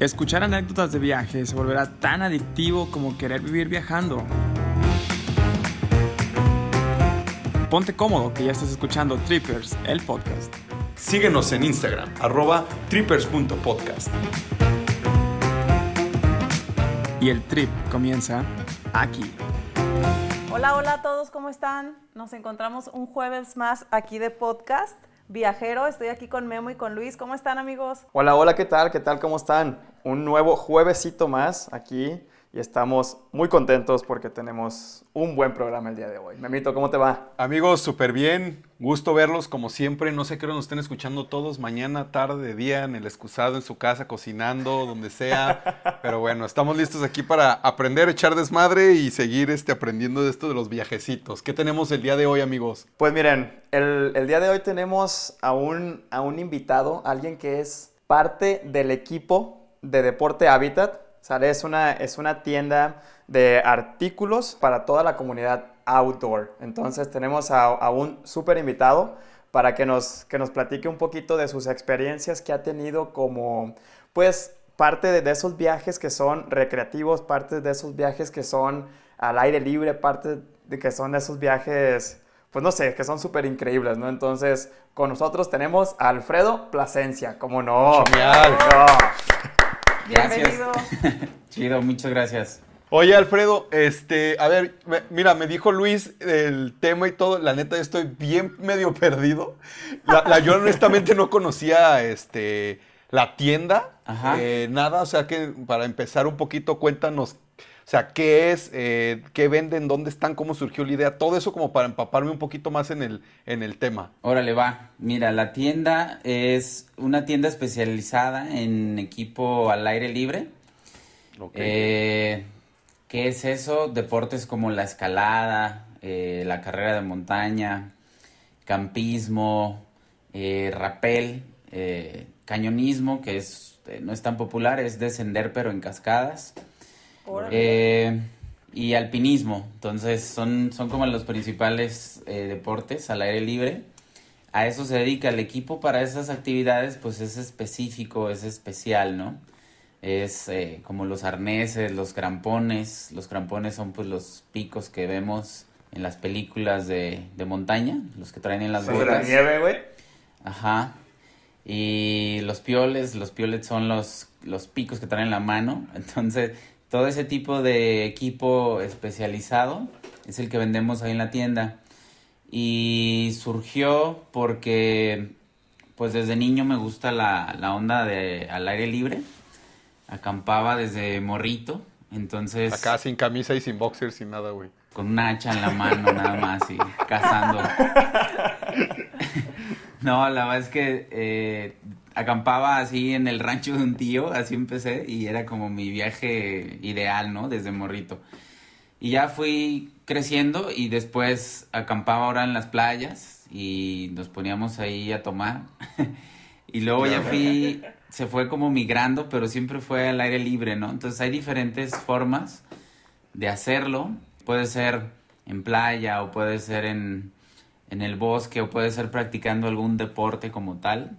Escuchar anécdotas de viaje se volverá tan adictivo como querer vivir viajando. Ponte cómodo que ya estás escuchando Trippers, el podcast. Síguenos en Instagram, arroba trippers.podcast. Y el trip comienza aquí. Hola, hola a todos, ¿cómo están? Nos encontramos un jueves más aquí de podcast. Viajero, estoy aquí con Memo y con Luis. ¿Cómo están amigos? Hola, hola, ¿qué tal? ¿Qué tal? ¿Cómo están? Un nuevo juevesito más aquí y estamos muy contentos porque tenemos un buen programa el día de hoy. Memito, ¿cómo te va? Amigos, súper bien. Gusto verlos como siempre. No sé qué nos estén escuchando todos, mañana, tarde, día, en el excusado, en su casa, cocinando, donde sea. Pero bueno, estamos listos aquí para aprender, echar desmadre y seguir este, aprendiendo de esto de los viajecitos. ¿Qué tenemos el día de hoy, amigos? Pues miren, el, el día de hoy tenemos a un, a un invitado, alguien que es parte del equipo de Deporte Habitat. ¿Sale? Es, una, es una tienda de artículos para toda la comunidad outdoor. Entonces tenemos a, a un súper invitado para que nos, que nos platique un poquito de sus experiencias que ha tenido como, pues, parte de, de esos viajes que son recreativos, parte de esos viajes que son al aire libre, parte de que son esos viajes, pues no sé, que son súper increíbles, ¿no? Entonces, con nosotros tenemos a Alfredo Plasencia, como no. Genial. No. Bienvenido. Chido, muchas gracias. Oye, Alfredo, este, a ver, me- mira, me dijo Luis el tema y todo. La neta, yo estoy bien medio perdido. La, la- yo honestamente no conocía este, la tienda, Ajá. eh, nada. O sea que para empezar un poquito, cuéntanos, sea, qué es, eh, qué venden, dónde están, cómo surgió la idea, todo eso como para empaparme un poquito más en el, en el tema. Órale, va. Mira, la tienda es una tienda especializada en equipo al aire libre. Eh, ¿Qué es eso? Deportes como la escalada, eh, la carrera de montaña, campismo, rapel, cañonismo, que es, no es tan popular, es descender pero en cascadas. Eh, y alpinismo. Entonces son, son como los principales eh, deportes al aire libre. A eso se dedica el equipo para esas actividades, pues es específico, es especial, ¿no? Es eh, como los arneses, los crampones. Los crampones son pues los picos que vemos en las películas de, de montaña, los que traen en las de la botas. nieve, güey. Ajá. Y los pioles, los pioles son los, los picos que traen en la mano. Entonces, todo ese tipo de equipo especializado es el que vendemos ahí en la tienda. Y surgió porque, pues desde niño me gusta la, la onda de al aire libre. Acampaba desde morrito. Entonces, Acá sin camisa y sin boxers, sin nada, güey. con un hacha en la mano nada más y cazando. No, la verdad es que eh, acampaba así en el rancho de un tío, así empecé y era como mi viaje ideal, ¿no? Desde morrito. Y ya fui creciendo y después acampaba ahora en las playas y nos poníamos ahí a tomar. y luego ya fui, se fue como migrando, pero siempre fue al aire libre, ¿no? Entonces hay diferentes formas de hacerlo. Puede ser en playa o puede ser en, en el bosque o puede ser practicando algún deporte como tal.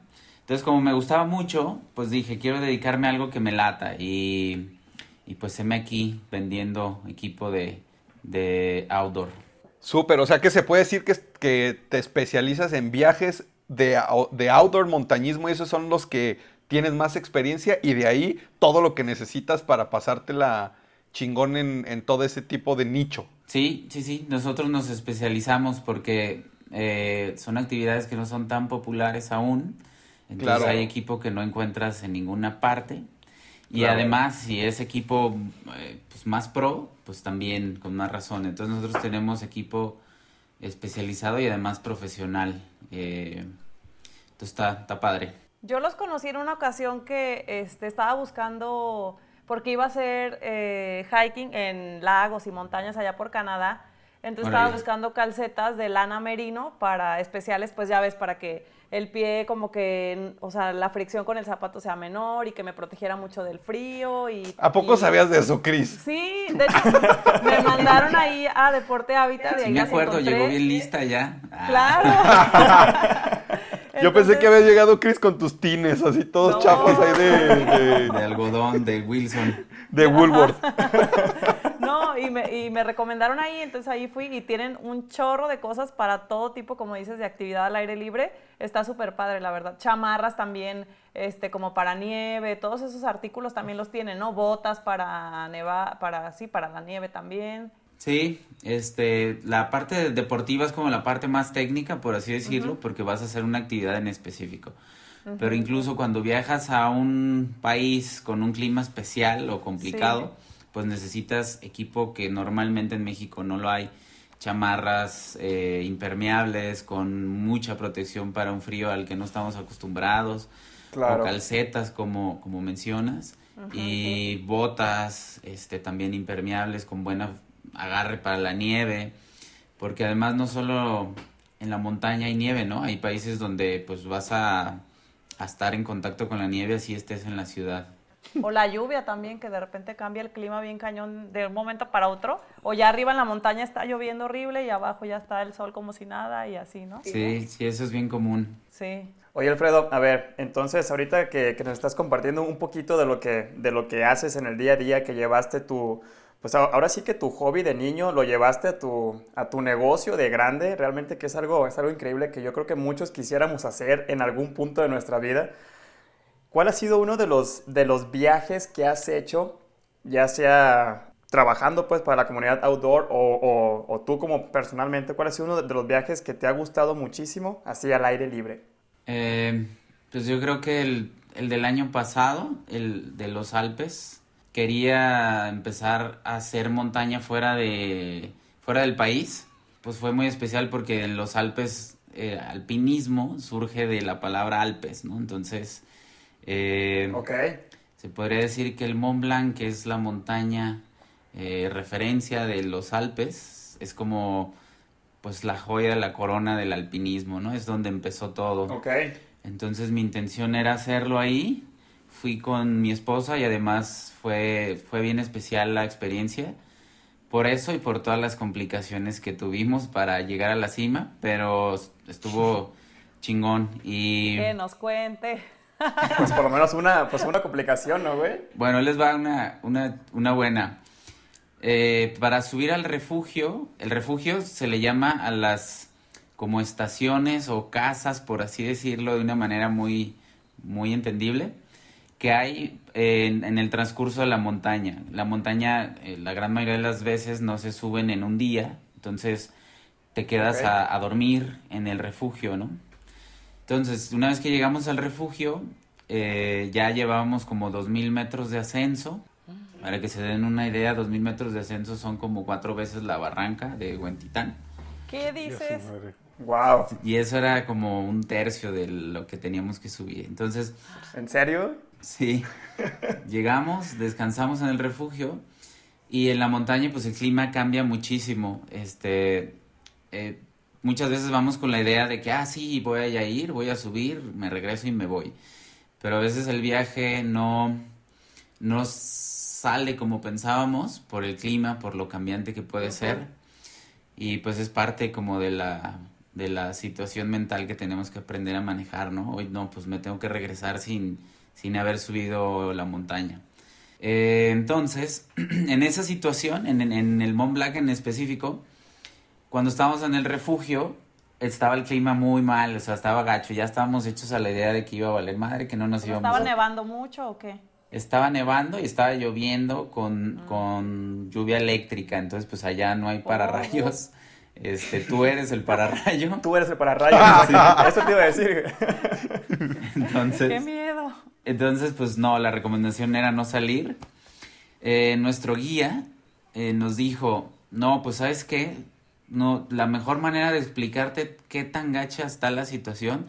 Entonces como me gustaba mucho, pues dije, quiero dedicarme a algo que me lata y, y pues heme aquí vendiendo equipo de, de outdoor. Súper, o sea que se puede decir que, que te especializas en viajes de, de outdoor montañismo y esos son los que tienes más experiencia y de ahí todo lo que necesitas para pasártela chingón en, en todo ese tipo de nicho. Sí, sí, sí, nosotros nos especializamos porque eh, son actividades que no son tan populares aún. Entonces Claro. hay equipo que no encuentras en ninguna parte. Y Claro. además, si es equipo eh, pues más pro, pues también con más razón. Entonces nosotros tenemos equipo especializado y además profesional. Eh, entonces está, está padre. Yo los conocí en una ocasión que este, estaba buscando, porque iba a hacer eh, hiking en lagos y montañas allá por Canadá. Entonces estaba buscando calcetas de lana merino para especiales, pues ya ves, para que el pie como que, o sea, la fricción con el zapato sea menor y que me protegiera mucho del frío y... ¿A poco y- sabías de eso, Cris? Sí, de hecho, me mandaron ahí a Deporte Hábitat y Sí ahí me acuerdo, encontré. llegó bien lista ya. Ah. Yo pensé que había llegado Chris con tus tines, así todos No. chafos ahí de, de, De algodón, de Wilson. de Woolworth. No, y me, y me recomendaron ahí, entonces ahí fui y tienen un chorro de cosas para todo tipo, como dices, de actividad al aire libre. Está súper padre, la verdad. Chamarras también, este, como para nieve, todos esos artículos también los tienen, ¿no? Botas para neva, para, sí, para la nieve también. Sí, este, la parte deportiva es como la parte más técnica, por así decirlo, porque vas a hacer una actividad en específico. Pero incluso cuando viajas a un país con un clima especial o complicado, pues necesitas equipo que normalmente en México no lo hay. Chamarras eh, impermeables con mucha protección para un frío al que no estamos acostumbrados. Claro. O calcetas, como, como mencionas. Y botas este, también impermeables con buena agarre para la nieve. Porque además no solo en la montaña hay nieve, ¿no? Hay países donde pues vas a, a estar en contacto con la nieve así estés en la ciudad. O la lluvia también, que de repente cambia el clima bien cañón de un momento para otro. O ya arriba en la montaña está lloviendo horrible y abajo ya está el sol como si nada y así, ¿no? Sí, sí, eso es bien común. Sí. Oye, Alfredo, a ver, entonces ahorita que, que nos estás compartiendo un poquito de lo, que, de lo que haces en el día a día, que llevaste tu, pues ahora sí que tu hobby de niño lo llevaste a tu, a tu negocio de grande, realmente que es algo, es algo increíble que yo creo que muchos quisiéramos hacer en algún punto de nuestra vida. ¿Cuál ha sido uno de los, de los viajes que has hecho, ya sea trabajando pues para la comunidad outdoor o tú como personalmente, cuál ha sido uno de los viajes que te ha gustado muchísimo así al aire libre? Eh, pues yo creo que el, el del año pasado, el de los Alpes, quería empezar a hacer montaña fuera de fuera del país. Pues fue muy especial porque en los Alpes eh, alpinismo surge de la palabra Alpes, ¿no? Entonces, eh, se podría decir que el Mont Blanc, que es la montaña eh, referencia de los Alpes, es como pues la joya de la corona del alpinismo, ¿no? Es donde empezó todo. Ok. Entonces mi intención era hacerlo ahí. Fui con mi esposa y además fue, fue bien especial la experiencia. Por eso y por todas las complicaciones que tuvimos para llegar a la cima, pero estuvo chingón. Y Que nos cuente. Pues por lo menos una, pues una complicación, ¿no, güey? bueno, les va una, una, una buena. Eh, para subir al refugio, el refugio se le llama a las como estaciones o casas, por así decirlo, de una manera muy, muy entendible, que hay en, en el transcurso de la montaña. La montaña, eh, la gran mayoría de las veces no se suben en un día, entonces te quedas a dormir en el refugio, ¿no? Entonces, una vez que llegamos al refugio, eh, ya llevábamos como 2.000 metros de ascenso. Para que se den una idea, 2.000 metros de ascenso son como cuatro veces la barranca de Huentitán. ¿Qué dices? Wow. Y eso era como un tercio de lo que teníamos que subir. Entonces, ¿En serio? Sí, llegamos, descansamos en el refugio y en la montaña pues el clima cambia muchísimo. Este, eh, muchas veces vamos con la idea de que, ah, sí, voy a ir, voy a subir, me regreso y me voy. Pero a veces el viaje no, no sale como pensábamos por el clima, por lo cambiante que puede ser. Y pues es parte como de la, de la situación mental que tenemos que aprender a manejar, ¿no? Hoy no, pues me tengo que regresar sin, sin haber subido la montaña. Eh, entonces, en esa situación, en, el Mont Blanc en específico, cuando estábamos en el refugio, estaba el clima muy mal, o sea, estaba gacho, ya estábamos hechos a la idea de que iba a valer madre, que no nos íbamos ¿Estaba a... nevando mucho o qué? Estaba nevando y estaba lloviendo con, con lluvia eléctrica, entonces pues allá no hay pararrayos. Este, tú eres el pararrayo. Tú eres el pararrayo. Eso te iba a decir. Entonces, ¡Qué miedo! Entonces pues no, la recomendación era no salir. Eh, nuestro guía eh, nos dijo, no, pues sabes qué, no, la mejor manera de explicarte qué tan gacha está la situación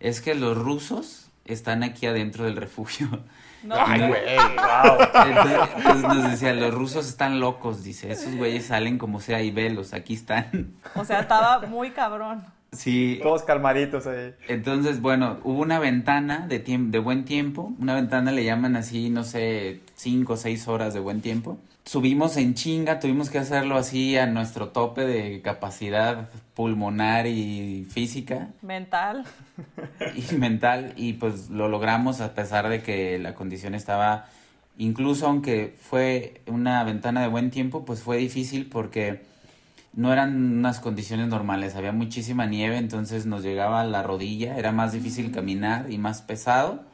es que los rusos están aquí adentro del refugio. No, Ay, güey. Wow. Entonces, entonces nos decía, los rusos están locos, dice, esos güeyes salen como sea y velos, aquí están. o sea, estaba muy cabrón. Sí, Todos calmaditos ahí. entonces, bueno, hubo una ventana de, tiemp- de buen tiempo, una ventana le llaman así, no sé, cinco o seis horas de buen tiempo. Subimos en chinga, tuvimos que hacerlo así a nuestro tope de capacidad pulmonar y física. Mental. y mental y pues lo logramos a pesar de que la condición estaba, incluso aunque fue una ventana de buen tiempo, pues fue difícil porque no eran unas condiciones normales, había muchísima nieve, entonces nos llegaba a la rodilla, era más difícil caminar y más pesado.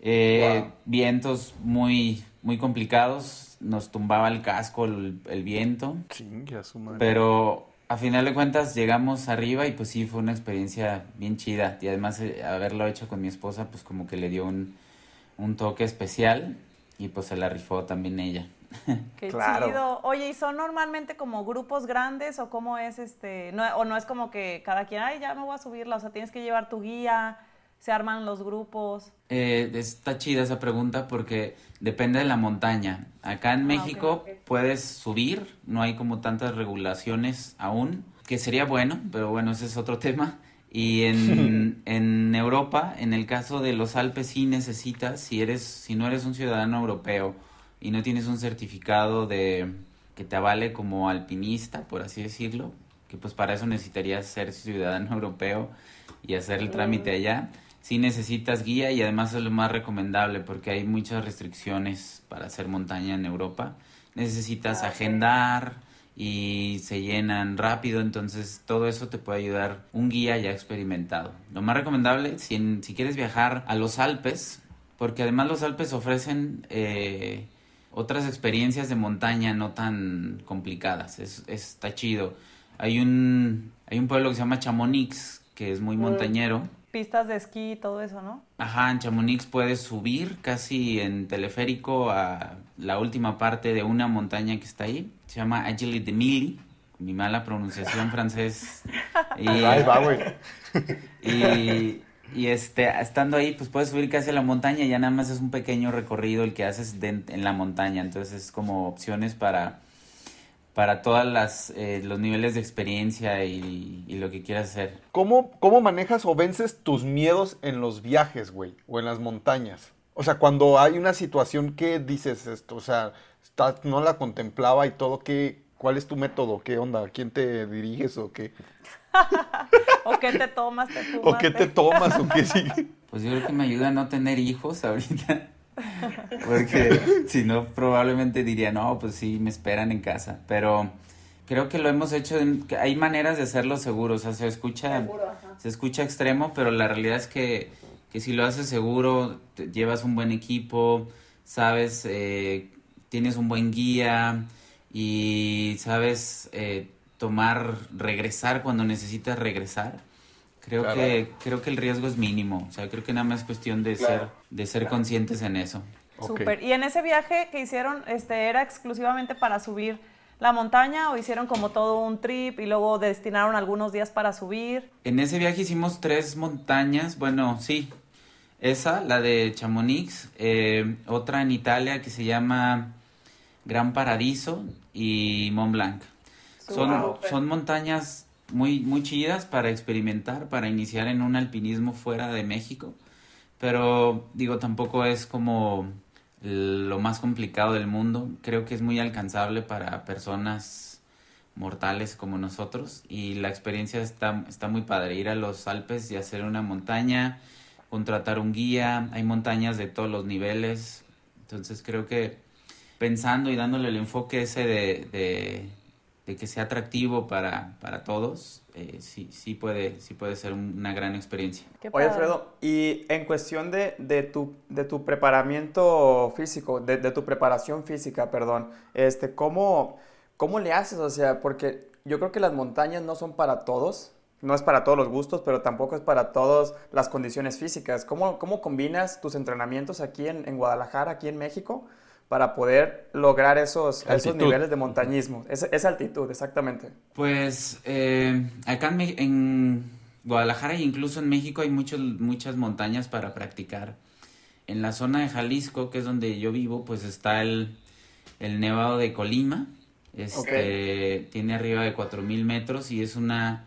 Eh, vientos muy, muy complicados, nos tumbaba el casco el, el viento. Chingue a su madre. Pero a final de cuentas llegamos arriba y pues sí fue una experiencia bien chida. Y además eh, haberlo hecho con mi esposa pues como que le dio un, un toque especial y pues se la rifó también ella. Qué Claro. chido. Oye, ¿y son normalmente como grupos grandes o cómo es este? No, o no es como que cada quien, ay, ya me voy a subirla. O sea, tienes que llevar tu guía, se arman los grupos. Eh, está chida esa pregunta porque depende de la montaña. Acá en Ah, México puedes subir, no hay como tantas regulaciones aún, que sería bueno, pero bueno, ese es otro tema. Y en, en Europa, en el caso de los Alpes, sí necesitas, si eres, si no eres un ciudadano europeo y no tienes un certificado de que te avale como alpinista, por así decirlo, que pues para eso necesitarías ser ciudadano europeo y hacer el trámite allá. Sí necesitas guía y además es lo más recomendable porque hay muchas restricciones para hacer montaña en Europa. Necesitas agendar y se llenan rápido, entonces todo eso te puede ayudar un guía ya experimentado. Lo más recomendable, si, en- si quieres viajar a los Alpes, porque además los Alpes ofrecen eh, otras experiencias de montaña no tan complicadas, es, está chido. Hay un, hay un pueblo que se llama Chamonix, que es muy montañero. Pistas de esquí y todo eso, ¿no? Ajá, en Chamonix puedes subir casi en teleférico a la última parte de una montaña que está ahí. Se llama Agili de Mili. Mi mala pronunciación francés. Y, Ahí va, güey. y, y, este, estando ahí, pues puedes subir casi a la montaña ya nada más es un pequeño recorrido el que haces en la montaña. Entonces es como opciones para, para todas las eh, los niveles de experiencia y, lo que quieras hacer. ¿Cómo, ¿Cómo manejas o vences tus miedos en los viajes, güey? O en las montañas. O sea, cuando hay una situación que dices esto, o sea, está- no la contemplaba y todo, ¿qué, ¿cuál es tu método? ¿Qué onda? ¿A quién te diriges o qué? ¿O qué te tomas, te fumas? ¿O qué te tomas o qué sigue? Pues yo creo que me ayuda a no tener hijos ahorita. Porque si no, probablemente diría, no, pues sí, me esperan en casa. Pero creo que lo hemos hecho, en- que hay maneras de hacerlo seguro. O sea, se escucha, se escucha extremo, pero la realidad es que, que si lo haces seguro, te llevas un buen equipo, sabes, eh, tienes un buen guía y sabes eh, tomar, regresar cuando necesitas regresar. Creo Claro. que creo que el riesgo es mínimo, o sea, creo que nada más es cuestión de ser de ser conscientes en eso. Ok. Súper. ¿Y en ese viaje que hicieron, este, era exclusivamente para subir la montaña o hicieron como todo un trip y luego destinaron algunos días para subir? En ese viaje hicimos tres montañas, bueno, sí, esa, la de Chamonix, eh, otra en Italia que se llama Gran Paradiso y Mont Blanc. Son, son montañas muy, muy chidas para experimentar, para iniciar en un alpinismo fuera de México, pero digo, tampoco es como lo más complicado del mundo. Creo que es muy alcanzable para personas mortales como nosotros y la experiencia está, está muy padre. Ir a los Alpes y hacer una montaña, contratar un guía, hay montañas de todos los niveles, entonces creo que pensando y dándole el enfoque ese de, de, de que sea atractivo para, para todos, eh, sí, sí, puede, sí puede ser una gran experiencia. Oye. Alfredo, y en cuestión de, de tu, de tu preparamiento físico, de, de tu preparación física, perdón, este, ¿cómo, ¿cómo le haces? O sea, porque yo creo que las montañas no son para todos, no es para todos los gustos, pero tampoco es para todas las condiciones físicas. ¿Cómo, cómo combinas tus entrenamientos aquí en, en Guadalajara, aquí en México, para poder lograr esos, esos niveles de montañismo? Esa, esa altitud, exactamente. Pues eh, acá en, Guadalajara e incluso en México hay muchos, muchas montañas para practicar. En la zona de Jalisco, que es donde yo vivo, pues está el, el Nevado de Colima. Este, Tiene arriba de 4.000 metros y es una,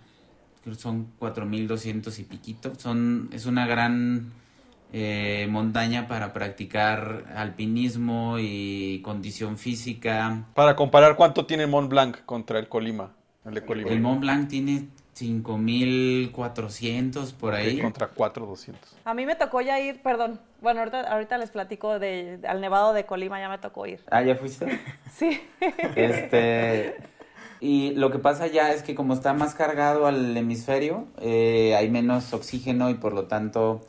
son 4.200 y piquito. Son, es una gran eh, montaña para practicar alpinismo y condición física. Para comparar cuánto tiene Mont Blanc contra el Colima. El de Colima. El Mont Blanc tiene 5400 por ahí. Contra 4200. A mí me tocó ya ir, perdón, bueno, ahorita, ahorita les platico de, al Nevado de Colima, ya me tocó ir. Ah, ¿ya fuiste? Sí. Este, y lo que pasa ya es que como está más cargado al hemisferio, eh, hay menos oxígeno y por lo tanto,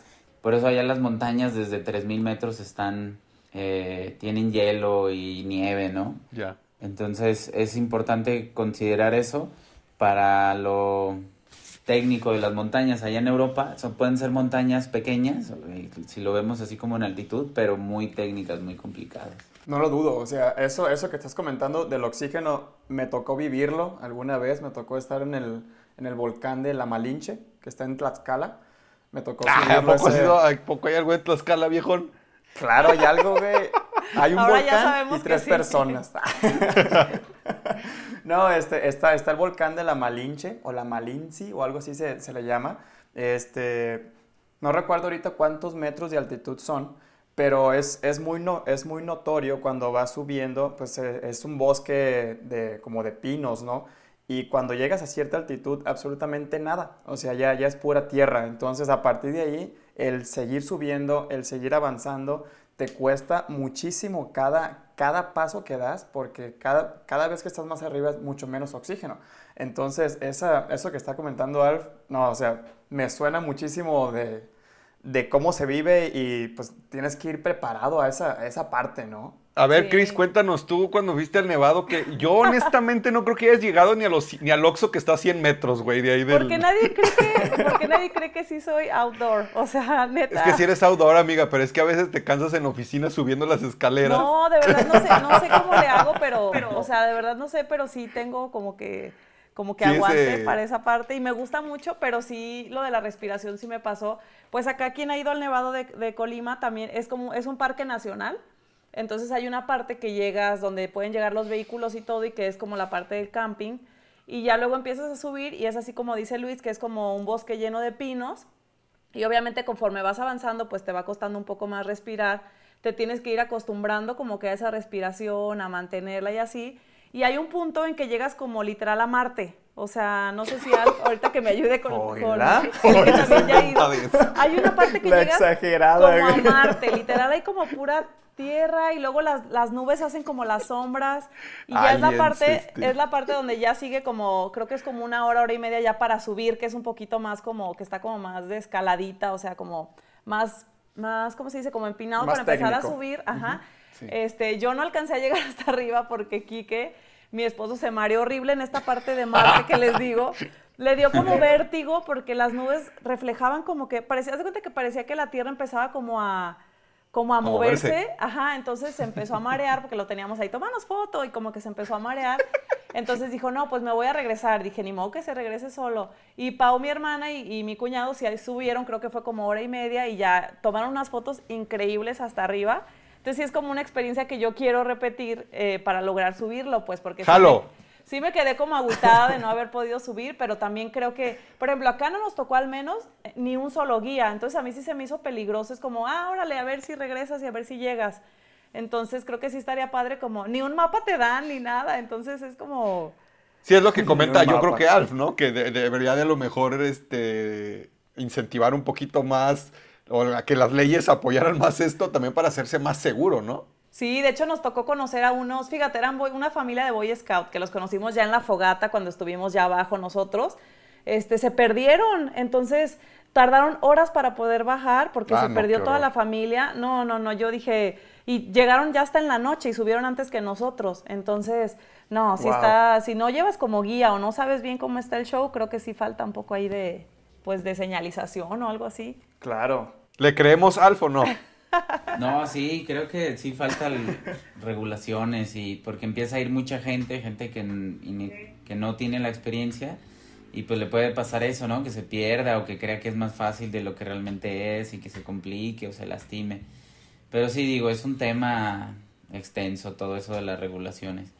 por eso allá las montañas desde 3000 metros están, eh, tienen hielo y nieve, ¿no? Ya. Entonces es importante considerar eso para lo técnico de las montañas allá en Europa. Son, pueden ser montañas pequeñas, eh, si lo vemos así como en altitud, pero muy técnicas, muy complicadas. No lo dudo, o sea, eso, eso que estás comentando del oxígeno, me tocó vivirlo alguna vez, me tocó estar en el, en el volcán de La Malinche, que está en Tlaxcala. Me tocó Ah, ¿a, subirlo poco has ese- ido- ¿A poco hay algo en Tlaxcala, viejón? Claro, hay algo, güey. Hay un Ahora volcán y tres sí. personas. no, este, está, está el volcán de la Malinche, o la Malinci, o algo así se, se le llama. Este, no recuerdo ahorita cuántos metros de altitud son, pero es, es, muy, no, es muy notorio cuando va subiendo, pues eh, es un bosque de, como de pinos, ¿no? Y cuando llegas a cierta altitud, absolutamente nada. O sea, ya, ya es pura tierra. Entonces, a partir de ahí, el seguir subiendo, el seguir avanzando, te cuesta muchísimo cada, cada paso que das, porque cada, cada vez que estás más arriba es mucho menos oxígeno. Entonces, esa, eso que está comentando Alf, no, o sea, me suena muchísimo de, de cómo se vive y pues tienes que ir preparado a esa, a esa parte, ¿no? A ver, Sí. Chris, cuéntanos tú cuando viste al Nevado que yo honestamente no creo que hayas llegado ni, a los, ni al Oxxo que está a 100 metros, güey, de ahí del... Porque nadie cree que, porque nadie cree que sí soy outdoor, o sea, neta. Es que si eres outdoor, amiga, pero es que a veces te cansas en oficina subiendo las escaleras. No, de verdad no sé, no sé cómo le hago, pero, o sea, de verdad no sé, pero sí tengo como que, como que Sí, aguante ese- para esa parte y me gusta mucho, pero sí lo de la respiración sí me pasó. Pues acá quien ha ido al Nevado de, de Colima también es como, es un parque nacional. Entonces hay una parte que llegas donde pueden llegar los vehículos y todo y que es como la parte del camping. Y ya luego empiezas a subir y es así como dice Luis, que es como un bosque lleno de pinos. Y obviamente conforme vas avanzando, pues te va costando un poco más respirar. Te tienes que ir acostumbrando como que a esa respiración, a mantenerla y así. Y hay un punto en que llegas como literal a Marte. O sea, no sé si Alf, ahorita que me ayude con... con ido. Otra vez. Hay una parte que La llegas exagerada, como a. Marte. Literal hay como pura tierra y luego las, las nubes hacen como las sombras. Y ya es la parte, este. es la parte donde ya sigue como, creo que es como una hora, hora y media ya para subir, que es un poquito más como, que está como más de escaladita, o sea, como más, más, ¿cómo se dice? Como empinado Más para empezar a subir. Ajá. Sí. Este, yo no alcancé a llegar hasta arriba porque Quique, mi esposo, se mareó horrible en esta parte de Marte que les digo. Le dio como vértigo porque las nubes reflejaban como que, parecía, haz de cuenta que parecía que la Tierra empezaba como a, como a moverse. moverse. Ajá, entonces se empezó a marear porque lo teníamos ahí, tomanos foto y como que se empezó a marear. Entonces dijo, no, pues me voy a regresar. Dije, ni modo que se regrese solo. Y Pau, mi hermana y, y mi cuñado, sí ahí subieron, creo que fue como hora y media y ya tomaron unas fotos increíbles hasta arriba. Entonces sí es como una experiencia que yo quiero repetir eh, para lograr subirlo, pues porque... Jalo. Sí me quedé como aguitada de no haber podido subir, pero también creo que, por ejemplo, acá no nos tocó al menos eh, ni un solo guía, entonces a mí sí se me hizo peligroso, es como, ah, órale, a ver si regresas y a ver si llegas. Entonces creo que sí estaría padre como, ni un mapa te dan ni nada, entonces es como... Sí, es lo que comenta, yo mapa. creo que Alf, ¿no? Que de- debería de a lo mejor este, incentivar un poquito más, o que las leyes apoyaran más esto también para hacerse más seguro, ¿no? Sí, de hecho nos tocó conocer a unos, fíjate, eran boy- una familia de Boy Scout que los conocimos ya en la fogata cuando estuvimos ya abajo nosotros. Este, se perdieron, entonces tardaron horas para poder bajar porque Ah, se no, perdió toda la familia. No, no, no, yo dije, y llegaron ya hasta en la noche y subieron antes que nosotros. Entonces, no, si Wow. está, si no llevas como guía o no sabes bien cómo está el show, creo que sí falta un poco ahí de, pues, de señalización o algo así. Claro. ¿Le creemos a Alf o no? No, sí, creo que sí faltan regulaciones y porque empieza a ir mucha gente, gente que, que no tiene la experiencia y pues le puede pasar eso, ¿no? Que se pierda o que crea que es más fácil de lo que realmente es y que se complique o se lastime. Pero sí digo, es un tema extenso todo eso de las regulaciones.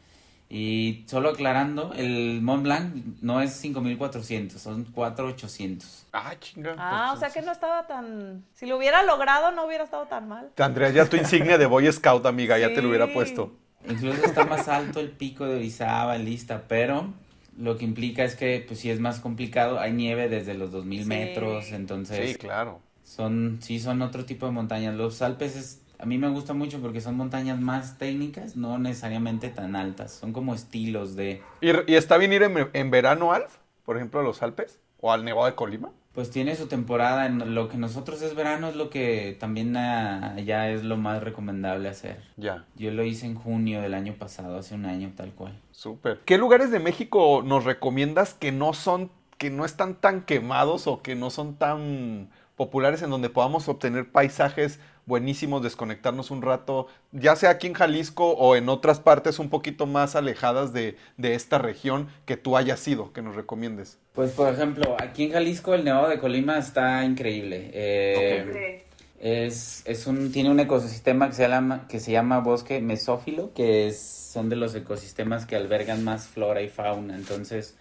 Y solo aclarando, el Mont Blanc no es 5400, son 4800. Ah, chinga. Ah, o sea que no estaba tan... Si lo hubiera logrado, no hubiera estado tan mal. Andrea, ya tu insignia de Boy Scout, amiga, ya te lo hubiera puesto. Incluso está más alto el pico de Orizaba, lista, pero lo que implica es que, pues sí es más complicado. Hay nieve desde los 2000 Sí. metros, entonces Sí, claro. son, sí son otro tipo de montañas. Los Alpes es, a mí me gusta mucho porque son montañas más técnicas, no necesariamente tan altas. Son como estilos de, ¿Y, y está bien ir en, en verano, Alf? Por ejemplo, a los Alpes o al Nevado de Colima. pues tiene su temporada. En lo que nosotros es verano es lo que también ah, allá es lo más recomendable hacer. Ya, Yo lo hice en junio del año pasado, hace un año tal cual. súper. ¿Qué lugares de México nos recomiendas que no son, que no están tan quemados o que no son tan populares en donde podamos obtener paisajes buenísimos, desconectarnos un rato, ya sea aquí en Jalisco o en otras partes un poquito más alejadas de, de esta región que tú hayas ido, que nos recomiendes? Pues por ejemplo, aquí en Jalisco el Nevado de Colima está increíble. Eh, Es, es un, tiene un ecosistema que se llama, que se llama bosque mesófilo, que es, son de los ecosistemas que albergan más flora y fauna. Entonces,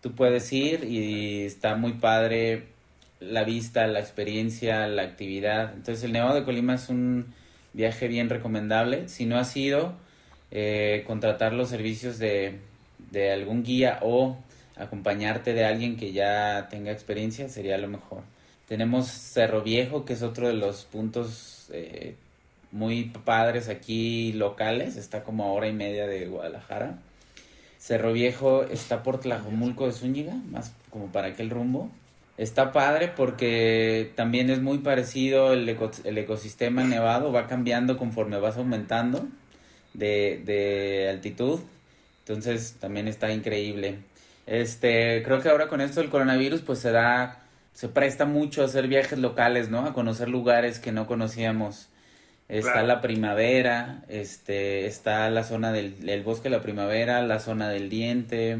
tú puedes ir y está muy padre la vista, la experiencia, la actividad. Entonces, el Nevado de Colima es un viaje bien recomendable. Si no has ido, eh, contratar los servicios de, de algún guía o acompañarte de alguien que ya tenga experiencia sería lo mejor. Tenemos Cerro Viejo, que es otro de los puntos eh, muy padres aquí locales, está como a hora y media de Guadalajara. Cerro Viejo está por Tlajomulco de Zúñiga, más como para aquel rumbo. Está padre porque también es muy parecido el, eco- el ecosistema nevado, va cambiando conforme vas aumentando de, de altitud. Entonces también está increíble. Este, creo que ahora con esto del coronavirus, pues se da, se presta mucho a hacer viajes locales, ¿no? A conocer lugares que no conocíamos. Está Claro. la primavera, este, está la zona del el bosque de la primavera, la zona del diente,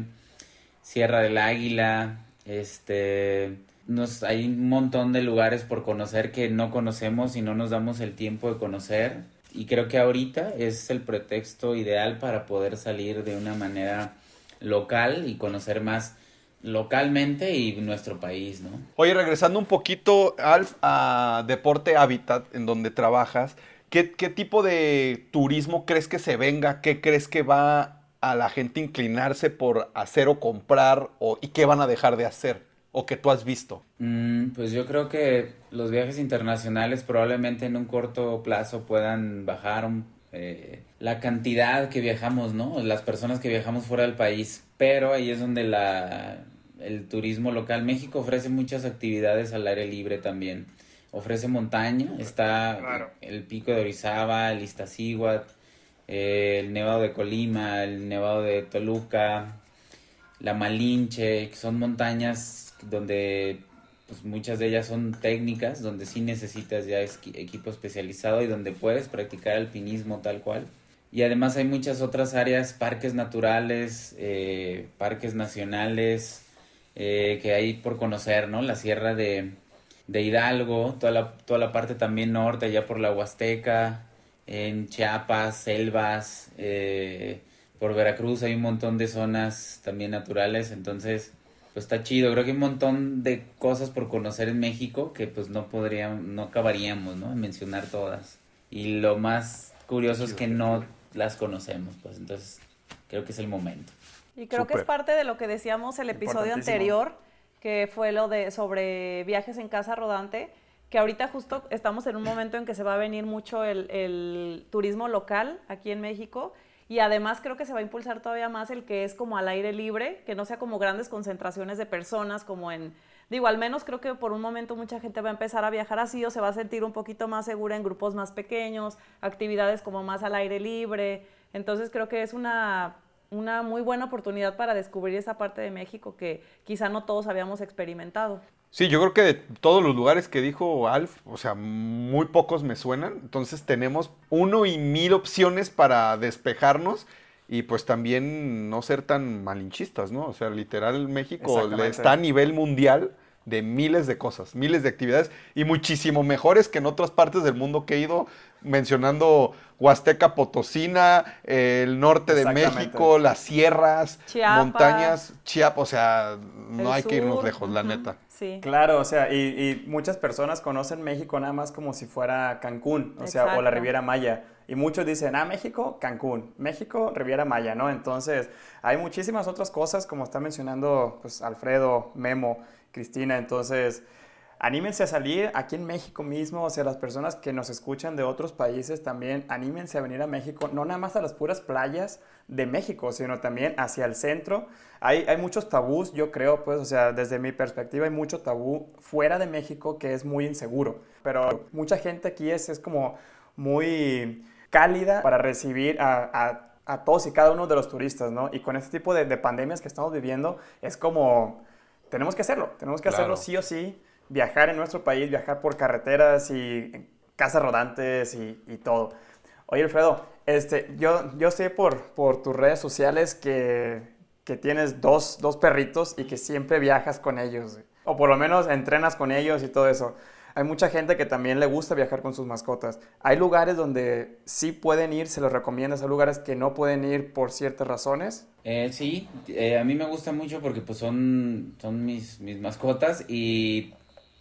Sierra del Águila, este, nos, hay un montón de lugares por conocer que no conocemos y no nos damos el tiempo de conocer. Y creo que ahorita es el pretexto ideal para poder salir de una manera local y conocer más localmente y nuestro país, ¿no? Oye, regresando un poquito, Alf, a Deporte Hábitat, en donde trabajas, ¿qué, qué tipo de turismo crees que se venga? ¿Qué crees que va a la gente inclinarse por hacer o comprar? O, ¿Y qué van a dejar de hacer? ¿O que tú has visto? Mm, pues yo creo que los viajes internacionales probablemente en un corto plazo puedan bajar un- eh, la cantidad que viajamos, ¿no? Las personas que viajamos fuera del país. Pero ahí es donde la, el turismo local. México ofrece muchas actividades al aire libre también. Ofrece montaña, está Claro. el pico de Orizaba, el Iztaccíhuatl, eh, el Nevado de Colima, el Nevado de Toluca, la Malinche, que son montañas donde pues muchas de ellas son técnicas, donde sí necesitas ya equipo especializado y donde puedes practicar alpinismo tal cual. Y además hay muchas otras áreas, parques naturales, eh, parques nacionales, eh, que hay por conocer, ¿no? La sierra de, de Hidalgo, toda la, toda la parte también norte, allá por la Huasteca, en Chiapas, selvas, eh, por Veracruz hay un montón de zonas también naturales, entonces pues está chido, creo que hay un montón de cosas por conocer en México que pues no podríamos, no acabaríamos, ¿no? En mencionar todas. Y lo más curioso es que no las conocemos, pues entonces creo que es el momento. Y creo que es parte de lo que decíamos el episodio anterior, que fue lo de sobre viajes en casa rodante, que ahorita justo estamos en un momento en que se va a venir mucho el, el turismo local aquí en México y además creo que se va a impulsar todavía más el que es como al aire libre, que no sea como grandes concentraciones de personas como en... Digo, al menos creo que por un momento mucha gente va a empezar a viajar así o se va a sentir un poquito más segura en grupos más pequeños, actividades como más al aire libre. Entonces creo que es una, una muy buena oportunidad para descubrir esa parte de México que quizá no todos habíamos experimentado. Sí, yo creo que de todos los lugares que dijo Alf, o sea, muy pocos me suenan. Entonces tenemos uno y mil opciones para despejarnos y pues también no ser tan malinchistas, ¿no? O sea, literal México está a nivel mundial de miles de cosas, miles de actividades y muchísimo mejores que en otras partes del mundo que he ido mencionando Huasteca Potosina, el norte de México, las sierras, montañas, Chiapas, o sea, no hay que irnos lejos, la neta. Sí. Claro, o sea, y, muchas personas conocen México nada más como si fuera Cancún, o sea, o la Riviera Maya. Y muchos dicen, ah, México, Cancún, México, Riviera Maya, ¿no? Entonces, hay muchísimas otras cosas, como está mencionando pues, Alfredo, Memo, Cristina. Entonces, anímense a salir aquí en México mismo, o sea, las personas que nos escuchan de otros países también, anímense a venir a México, no nada más a las puras playas de México, sino también hacia el centro. Hay, hay muchos tabús, yo creo, pues, o sea, desde mi perspectiva hay mucho tabú fuera de México que es muy inseguro, pero mucha gente aquí es, es como muy cálida para recibir a, todos y cada uno de los turistas, ¿no? Y con este tipo de, pandemias que estamos viviendo, es como, tenemos que hacerlo, tenemos que hacerlo sí o sí viajar en nuestro país, viajar por carreteras y casas rodantes y, todo. Oye, Alfredo, este, yo, yo sé por, por tus redes sociales que, que tienes dos, dos, perritos y que siempre viajas con ellos, o por lo menos entrenas con ellos y todo eso. Hay mucha gente que también le gusta viajar con sus mascotas. Hay lugares donde sí pueden ir, se los recomiendas, hay lugares que no pueden ir por ciertas razones. Eh, sí, eh, a mí me gusta mucho porque pues son, son mis, mis mascotas y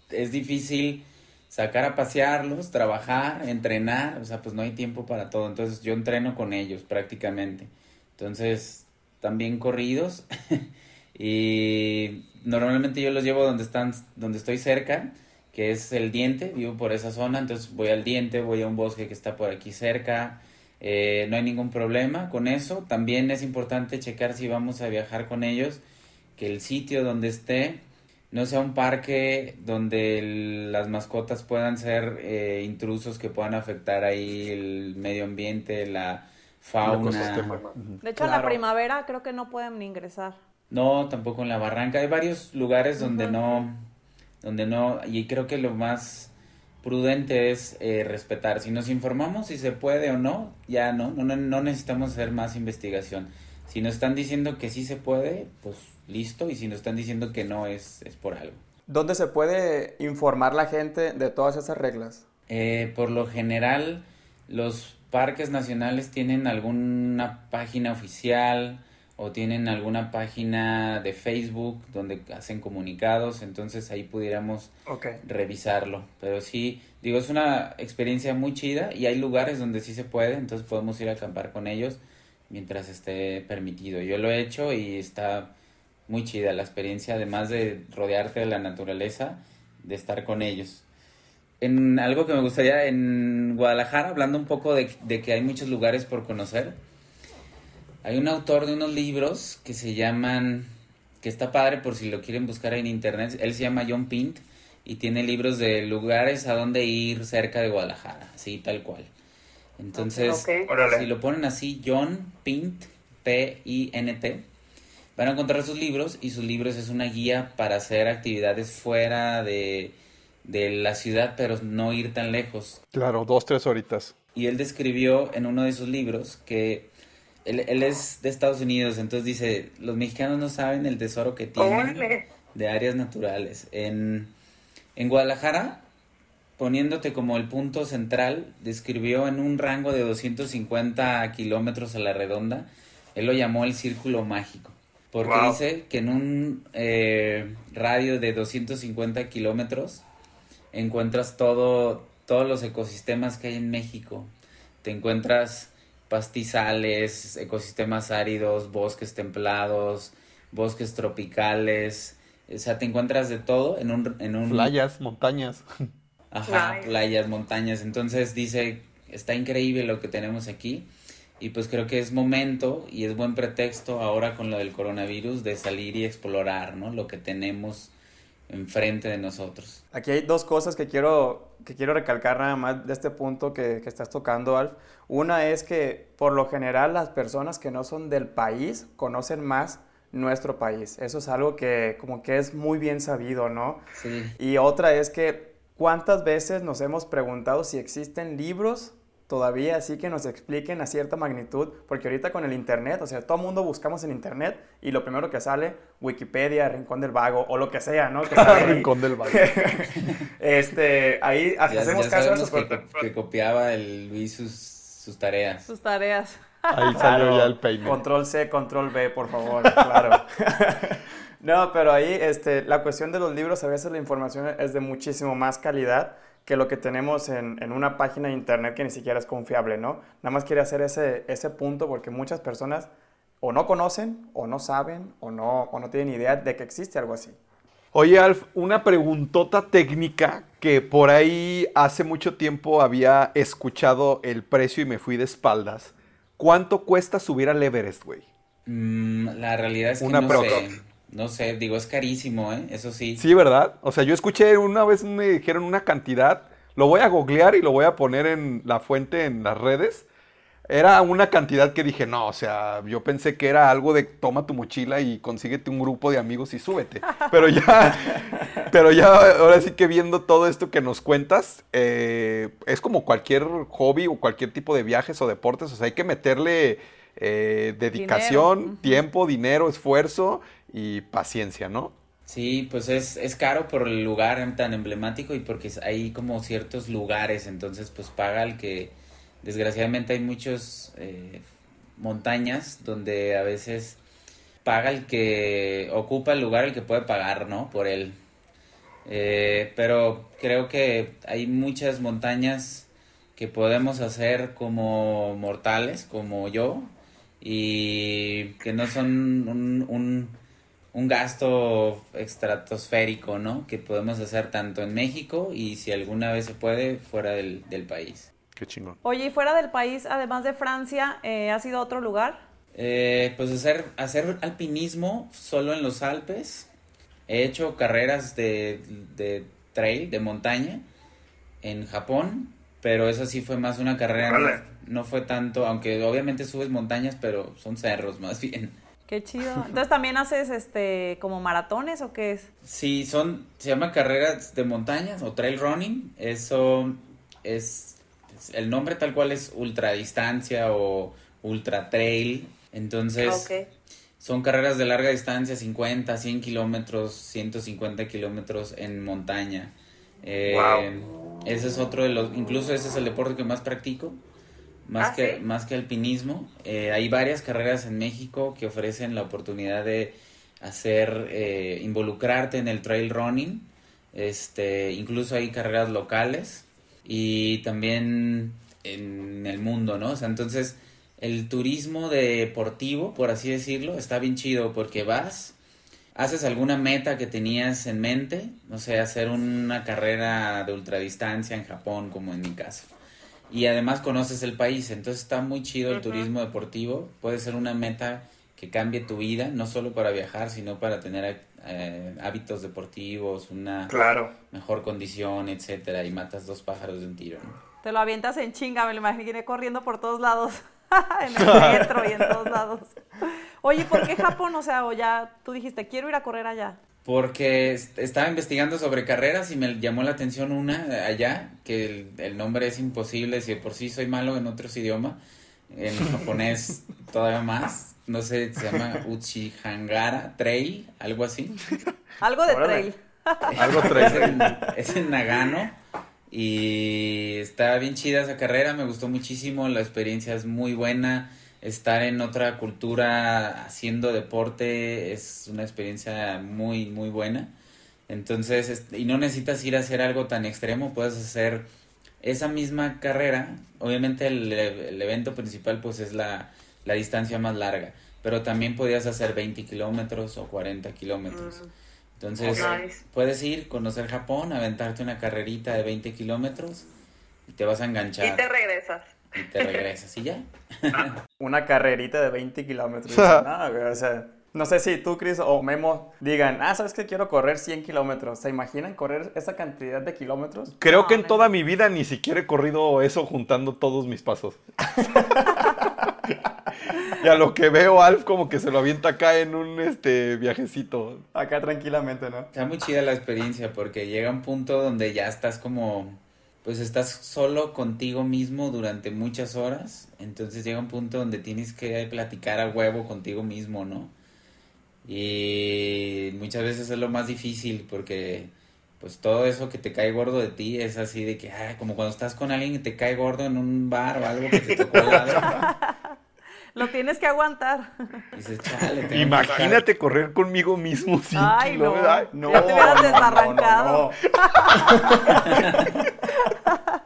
es difícil sacar a pasearlos, trabajar, entrenar, o sea, pues no hay tiempo para todo. Entonces yo entreno con ellos prácticamente. Entonces, también corridos. y normalmente yo los llevo donde están, donde estoy cerca, que es el diente, vivo por esa zona, entonces voy al diente, voy a un bosque que está por aquí cerca. Eh, no hay ningún problema con eso. También es importante checar si vamos a viajar con ellos, que el sitio donde esté no sea un parque donde las mascotas puedan ser eh, intrusos que puedan afectar ahí el medio ambiente, la fauna. De hecho, en la primavera creo que no pueden ingresar. No, tampoco en la barranca. Hay varios lugares donde no, donde no, y creo que lo más prudente es eh, respetar. Si nos informamos si se puede o no, ya no, no, no necesitamos hacer más investigación. Si nos están diciendo que sí se puede, pues listo, y si nos están diciendo que no, es, es por algo. ¿Dónde se puede informar la gente de todas esas reglas? Eh, por lo general, los parques nacionales tienen alguna página oficial o tienen alguna página de Facebook donde hacen comunicados, entonces ahí pudiéramos revisarlo. Pero sí, digo, es una experiencia muy chida y hay lugares donde sí se puede, entonces podemos ir a acampar con ellos mientras esté permitido. Yo lo he hecho y está muy chida la experiencia, además de rodearte de la naturaleza, de estar con ellos. En algo que me gustaría en Guadalajara, hablando un poco de, que hay muchos lugares por conocer, hay un autor de unos libros que se llaman, que está padre por si lo quieren buscar en internet, él se llama John Pint y tiene libros de lugares a donde ir cerca de Guadalajara, así tal cual. Entonces, si lo ponen así, John Pint, P-I-N-T, van a encontrar sus libros y sus libros es una guía para hacer actividades fuera de, la ciudad, pero no ir tan lejos. Claro, dos, tres horitas. Y él describió en uno de sus libros que él, es de Estados Unidos, entonces dice, los mexicanos no saben el tesoro que tienen de áreas naturales. En, en Guadalajara poniéndote como el punto central, describió en un rango de 250 kilómetros a la redonda, él lo llamó el círculo mágico, porque dice que en un eh, radio de 250 kilómetros encuentras todo, todos los ecosistemas que hay en México. Te encuentras pastizales, ecosistemas áridos, bosques templados, bosques tropicales, o sea, te encuentras de todo en un... En un... Playas, montañas. Ajá, playas, montañas. Entonces dice, está increíble lo que tenemos aquí. Y pues creo que es momento y es buen pretexto ahora con lo del coronavirus de salir y explorar, ¿no? Lo que tenemos enfrente de nosotros. Aquí hay dos cosas que quiero, que quiero recalcar nada más de este punto que, que estás tocando, Alf. Una es que por lo general las personas que no son del país conocen más nuestro país. Eso es algo que como que es muy bien sabido, ¿no? Sí. Y otra es que ¿Cuántas veces nos hemos preguntado si existen libros todavía así que nos expliquen a cierta magnitud, porque ahorita con el internet, o sea, todo el mundo buscamos en internet y lo primero que sale, Wikipedia, Rincón del Vago o lo que sea, ¿no? Que. Rincón del Valle. este, ahí Ya, hacemos ya caso a que, que copiaba el Luis sus, sus tareas. Sus tareas. Ahí salió Claro, ya el peine. Control C, control B, por favor, claro. no, pero ahí este, la cuestión de los libros, a veces la información es de muchísimo más calidad que lo que tenemos en, en una página de internet que ni siquiera es confiable, ¿no? Nada más quería hacer ese, ese punto porque muchas personas o no conocen, o no saben, o no, o no tienen idea de que existe algo así. Oye, Alf, una preguntota técnica que por ahí hace mucho tiempo había escuchado el precio y me fui de espaldas. ¿Cuánto cuesta subir al Everest, güey? Mm, la realidad es que Una no pro- sé. No sé, digo, es carísimo, ¿eh? Eso sí. Sí, ¿verdad? O sea, yo escuché una vez me dijeron una cantidad, lo voy a googlear y lo voy a poner en la fuente en las redes. Era una cantidad que dije, no, o sea, yo pensé que era algo de toma tu mochila y consíguete un grupo de amigos y súbete. Pero ya, pero ya ahora sí que viendo todo esto que nos cuentas, eh, es como cualquier hobby o cualquier tipo de viajes o deportes, o sea, hay que meterle eh, dedicación, Dinero, tiempo, dinero, esfuerzo y paciencia, ¿no? Sí, pues es, es caro por el lugar tan emblemático y porque hay como ciertos lugares, entonces pues paga el que, desgraciadamente hay muchos eh, montañas donde a veces paga el que ocupa el lugar el que puede pagar, ¿no? Por él. Eh, pero creo que hay muchas montañas que podemos hacer como mortales, como yo, y que no son un, un, un gasto estratosférico, ¿no? Que podemos hacer tanto en México y si alguna vez se puede, fuera del, del país. Qué chingón. Oye, y fuera del país, además de Francia, eh, ¿has ido a otro lugar? Eh, pues hacer, hacer alpinismo solo en los Alpes. He hecho carreras de, de trail, de montaña, en Japón, pero eso sí fue más una carrera, no, no fue tanto, aunque obviamente subes montañas, pero son cerros más bien. Qué chido. Entonces, ¿también haces este como maratones o qué es? Sí, son, se llama carreras de montañas o trail running, eso es, es- el nombre tal cual es ultradistancia o ultra trail, entonces... Son carreras de larga distancia, 50, 100 kilómetros, 150 kilómetros en montaña. Eh, Ese es otro de los, incluso ese es el deporte que más practico, más, ¿Ah, que, sí? más que alpinismo. Eh, hay varias carreras en México que ofrecen la oportunidad de hacer, eh, involucrarte en el trail running. Este, incluso hay carreras locales y también en el mundo, ¿no? O sea, entonces el turismo deportivo, por así decirlo, está bien chido porque vas, haces alguna meta que tenías en mente, no sé, hacer una carrera de ultradistancia en Japón, como en mi caso. Y además conoces el país, entonces está muy chido el turismo deportivo, puede ser una meta que cambie tu vida, no solo para viajar, sino para tener eh, hábitos deportivos, una Claro. mejor condición, etcétera, y matas dos pájaros de un tiro, ¿no? Te lo avientas en chinga, me lo imaginé corriendo por todos lados. en el metro y en todos lados. Oye, ¿por qué Japón? O sea, o ya tú dijiste, quiero ir a correr allá. Porque est- estaba investigando sobre carreras y me llamó la atención una allá, que el, el nombre es imposible, si de por sí soy malo en otros idiomas, en japonés todavía más, no sé, se llama Uchihangara Trail, algo así. Algo de Órale. trail. Algo es, trail. en, es en Nagano y está bien chida esa carrera, me gustó muchísimo, la experiencia es muy buena, estar en otra cultura haciendo deporte es una experiencia muy muy buena. Entonces, es- y no necesitas ir a hacer algo tan extremo, puedes hacer esa misma carrera, obviamente el, el evento principal pues es la, la distancia más larga, pero también podías hacer 20 kilómetros o 40 kilómetros. Entonces, Nice. puedes ir, conocer Japón, aventarte una carrerita de 20 kilómetros y te vas a enganchar Y te regresas. Y te regresas y ya. Una carrerita de 20 kilómetros. no, güey, o sea, no sé si tú, Chris, o Memo digan, ah, ¿sabes que quiero correr 100 kilómetros? ¿Se imaginan correr esa cantidad de kilómetros? Creo No, que en toda mi vida ni siquiera he corrido eso juntando todos mis pasos. y a lo que veo, Alf como que se lo avienta acá en un este viajecito. Acá tranquilamente, ¿no? Está muy chida la experiencia porque llega un punto donde ya estás como pues estás solo contigo mismo durante muchas horas, entonces llega un punto donde tienes que platicar a huevo contigo mismo, ¿no? Y muchas veces es lo más difícil porque pues todo eso que te cae gordo de ti es así de que, ay, como cuando estás con alguien y te cae gordo en un bar o algo que te tocó al lado. Lo tienes que aguantar. Dices, chale, que Imagínate correr conmigo mismo sin Ay, no. Ay, No, Ya te hubieras desbarrancado. no, no.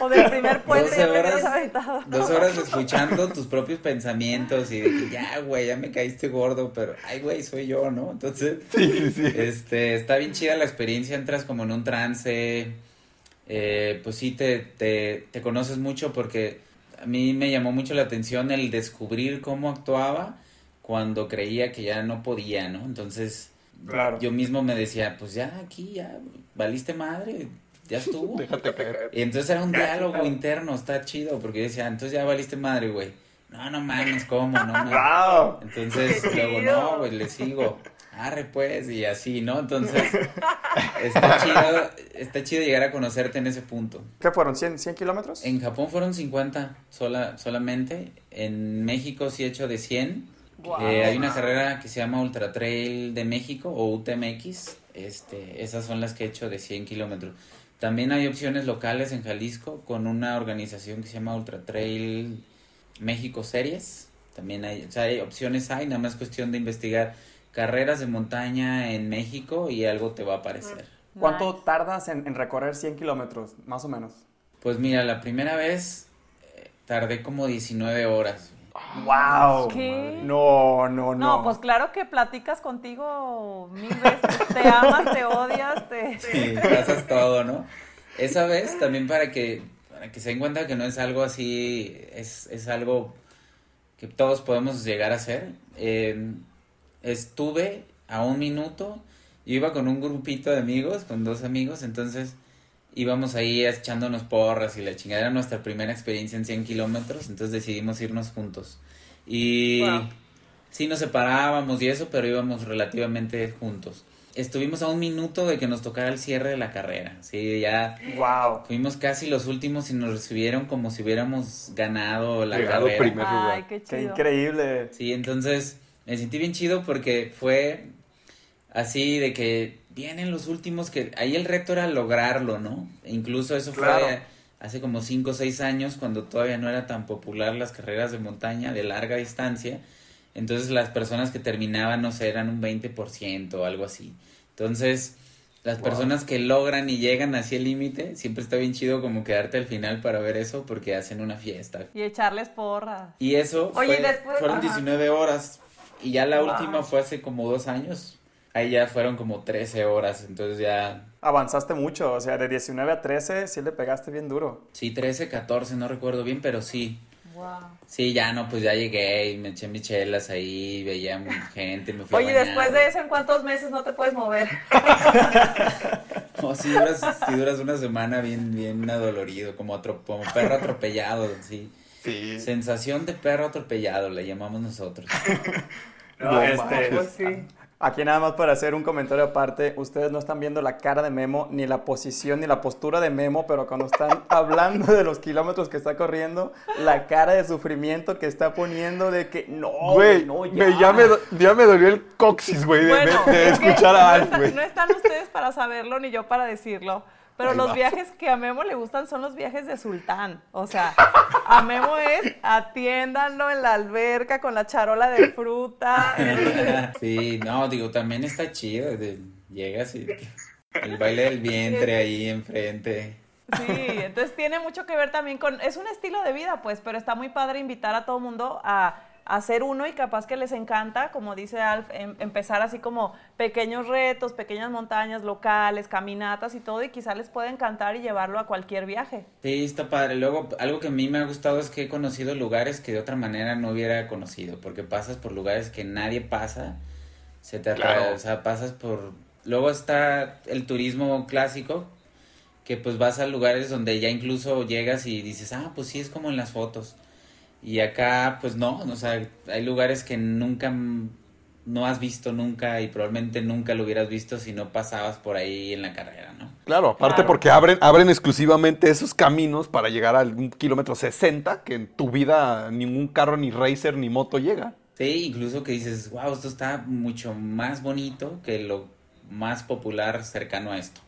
O del primer puente ya te hubieras aventado. Dos horas escuchando tus propios pensamientos y de que ya, güey, ya me caíste gordo, pero, ay, güey, soy yo, ¿no? Entonces, Sí, sí, sí. este, está bien chida la experiencia, entras como en un trance, eh, pues sí, te, te, te conoces mucho porque a mí me llamó mucho la atención el descubrir cómo actuaba cuando creía que ya no podía, ¿no? Entonces, Claro. yo mismo me decía, pues ya, aquí, ya, valiste madre, ya estuvo. Déjate caer. Y entonces era un diálogo interno, está chido, porque yo decía, entonces ya valiste madre, güey. No, no mames, ¿cómo? No, no. ¡Wow! Entonces luego, no, güey, le sigo. Arre, pues, y así, ¿no? Entonces, está chido, está chido llegar a conocerte en ese punto. ¿Qué fueron? ¿100, 100 kilómetros? En Japón fueron 50 sola, solamente. En México sí he hecho de 100. Guau. Eh, hay una carrera que se llama Ultra Trail de México o UTMX. Este, esas son las que he hecho de 100 kilómetros. También hay opciones locales en Jalisco con una organización que se llama Ultra Trail México Series. También hay, o sea, hay opciones hay, nada más cuestión de investigar carreras de montaña en México y algo te va a aparecer. ¿Cuánto Nice. tardas en, en recorrer 100 kilómetros, más o menos? Pues mira, la primera vez eh, tardé como 19 horas. ¡Wow! ¿Qué? No, no, no. No, pues claro que platicas contigo mil veces. Te amas, te odias, te... Sí, pasas todo, ¿no? Esa vez también para que, para que se den cuenta que no es algo así, es, es algo que todos podemos llegar a hacer. Eh, estuve a un minuto, yo iba con un grupito de amigos, con dos amigos, entonces íbamos ahí echándonos porras y la chingada era nuestra primera experiencia en 100 kilómetros, entonces decidimos irnos juntos. Y Wow. sí nos separábamos y eso, pero íbamos relativamente juntos. Estuvimos a un minuto de que nos tocara el cierre de la carrera, sí, ya ¡Wow! fuimos casi los últimos y nos recibieron como si hubiéramos ganado la Llegado carrera. primer lugar. Ay, qué ¡Qué chido. increíble! Sí, entonces me sentí bien chido porque fue así de que vienen los últimos que ahí el reto era lograrlo, ¿no? E incluso eso Claro. fue hace como 5 o 6 años cuando todavía no era tan popular las carreras de montaña de larga distancia. Entonces las personas que terminaban, no sé, eran un 20% o algo así. Entonces, las personas que logran y llegan hacia el límite, siempre está bien chido como quedarte al final para ver eso porque hacen una fiesta. Y echarles porras. Y eso Oye, fue- después- fueron ajá. 19 horas. Y ya la Wow. última fue hace como dos años. Ahí ya fueron como 13 horas. Entonces ya, Avanzaste mucho, o sea, de 19 a 13 sí le pegaste bien duro. sí, 13, 14, no recuerdo bien, pero sí. Wow. Sí, ya no, pues ya llegué y me eché mis chelas ahí, veía gente, me fui a Oye, bañar. después de eso, ¿en cuántos meses no te puedes mover? No, si duras, sí duras una semana bien, bien adolorido, como, atro- como perro atropellado, sí. Sí. Sensación de perro atropellado, le llamamos nosotros. No, No este, sí. Aquí nada más para hacer un comentario aparte, ustedes no están viendo la cara de Memo, ni la posición, ni la postura de Memo, pero cuando están hablando de los kilómetros que está corriendo, la cara de sufrimiento que está poniendo de que no, Güey, no, me- ya, me, ya me dolió el coxis, güey, de, Bueno, de- de es que escuchar a no, Alf, está- no están ustedes para saberlo ni yo para decirlo. Pero Ahí los va. viajes que a Memo le gustan son los viajes de sultán. O sea, a Memo es atiéndanlo en la alberca con la charola de fruta. Sí, no, digo, también está chido. llegas y el baile del vientre ahí enfrente. Sí, entonces tiene mucho que ver también con, es un estilo de vida, pues, pero está muy padre invitar a todo mundo a hacer uno y capaz que les encanta, como dice Alf, em- empezar así como pequeños retos, pequeñas montañas locales, caminatas y todo, y quizá les pueda encantar y llevarlo a cualquier viaje. Sí, está padre. Luego, algo que a mí me ha gustado es que he conocido lugares que de otra manera no hubiera conocido, porque pasas por lugares que nadie pasa, se te atrae, Claro. o sea, pasas por... Luego está el turismo clásico, que pues vas a lugares donde ya incluso llegas y dices, ah, pues sí, es como en las fotos. Y acá, pues no, o sea, hay lugares que nunca no has visto nunca y probablemente nunca lo hubieras visto si no pasabas por ahí en la carrera, ¿no? Claro, aparte Claro. porque abren, abren exclusivamente esos caminos para llegar al un kilómetro 60 que en tu vida ningún carro, ni racer, ni moto llega. Sí, incluso que dices, wow, esto está mucho más bonito que lo más popular cercano a esto.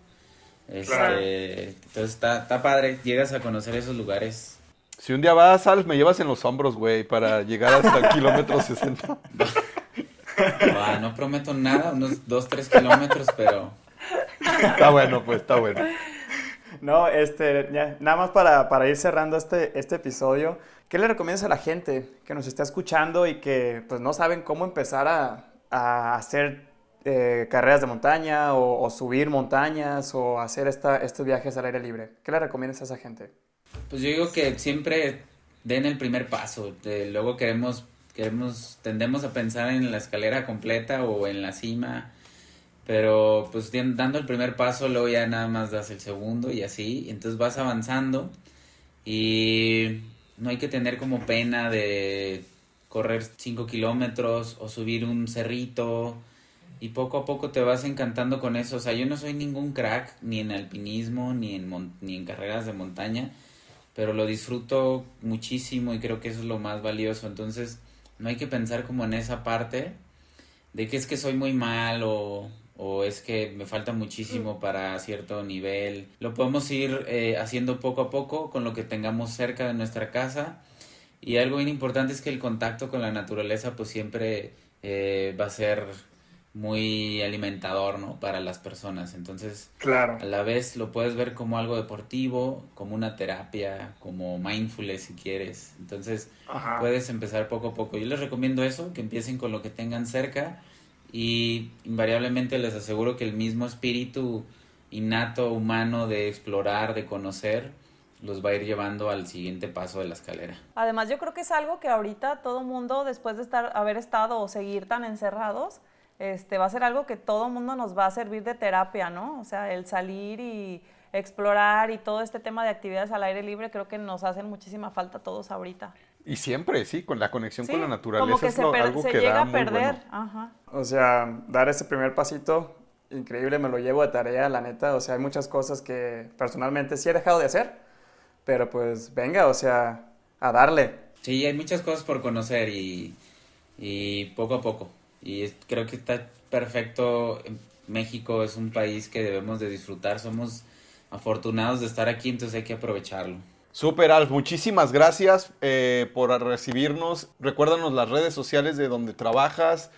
Este, Claro. Entonces está, está padre, llegas a conocer esos lugares. Si un día vas, Alf, me llevas en los hombros, güey, para llegar hasta el kilómetro 60. Ah, no prometo nada, unos 2, 3 kilómetros, pero Está bueno, pues, está bueno. No, este, ya, nada más para, para ir cerrando este, este episodio, ¿qué le recomiendas a la gente que nos está escuchando y que pues no saben cómo empezar a, a hacer eh, carreras de montaña o, o subir montañas o hacer esta, estos viajes al aire libre? ¿Qué le recomiendas a esa gente? Pues yo digo que siempre den el primer paso. luego queremos, queremos, tendemos a pensar en la escalera completa o en la cima. Pero pues dando el primer paso, luego ya nada más das el segundo y así. Entonces vas avanzando y no hay que tener como pena de correr 5 kilómetros o subir un cerrito. Y poco a poco te vas encantando con eso. O sea, yo no soy ningún crack ni en alpinismo ni en, mon- ni en carreras de montaña pero lo disfruto muchísimo y creo que eso es lo más valioso. Entonces, no hay que pensar como en esa parte de que es que soy muy mal o, o es que me falta muchísimo para cierto nivel. Lo podemos ir eh, haciendo poco a poco con lo que tengamos cerca de nuestra casa. Y algo bien importante es que el contacto con la naturaleza pues siempre eh, va a ser muy alimentador, ¿no? Para las personas. Entonces, Claro. a la vez lo puedes ver como algo deportivo, como una terapia, como mindfulness si quieres. Entonces Ajá. puedes empezar poco a poco. Yo les recomiendo eso, que empiecen con lo que tengan cerca y invariablemente les aseguro que el mismo espíritu innato humano de explorar, de conocer, los va a ir llevando al siguiente paso de la escalera. Además, yo creo que es algo que ahorita todo mundo, después de estar, haber estado o seguir tan encerrados, este, va a ser algo que todo mundo nos va a servir de terapia, ¿no? O sea, el salir y explorar y todo este tema de actividades al aire libre creo que nos hacen muchísima falta a todos ahorita. Y siempre, sí, con la conexión con la Sí, naturaleza como que es se, lo- algo se que llega da a muy perder. bueno. Ajá. O sea, dar ese primer pasito, increíble, me lo llevo de tarea, la neta. O sea, hay muchas cosas que personalmente sí he dejado de hacer, pero pues venga, o sea, a darle. Sí, hay muchas cosas por conocer y, y poco a poco. Y creo que está perfecto. México es un país que debemos de disfrutar. Somos afortunados de estar aquí, entonces hay que aprovecharlo. Super Alf, muchísimas gracias eh, por recibirnos. Recuérdanos las redes sociales de donde trabajas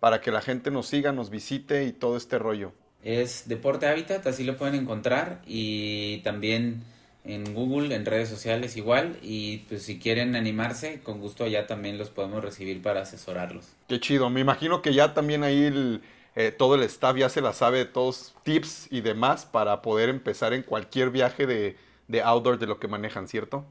para que la gente nos siga, nos visite y todo este rollo. Es Deporte Hábitat, así lo pueden encontrar. Y también en Google, en redes sociales igual. Y pues si quieren animarse, con gusto allá también los podemos recibir para asesorarlos. Qué chido. Me imagino que ya también ahí el, eh, todo el staff ya se la sabe de todos tips y demás para poder empezar en cualquier viaje de, de outdoor de lo que manejan, ¿cierto?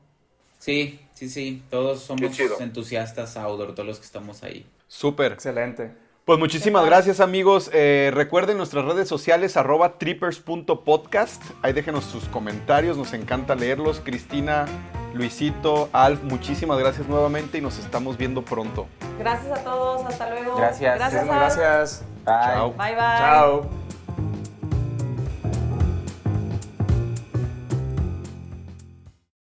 Sí, sí, sí. Todos somos entusiastas outdoor, todos los que estamos ahí. Súper. Excelente. Pues muchísimas gracias amigos. Eh, recuerden nuestras redes sociales arroba trippers.podcast. Ahí déjenos sus comentarios, nos encanta leerlos. Cristina, Luisito, Alf, muchísimas gracias nuevamente y nos estamos viendo pronto. Gracias a todos, hasta luego. Gracias. Gracias. Gracias. Chao. Bye bye. Chao.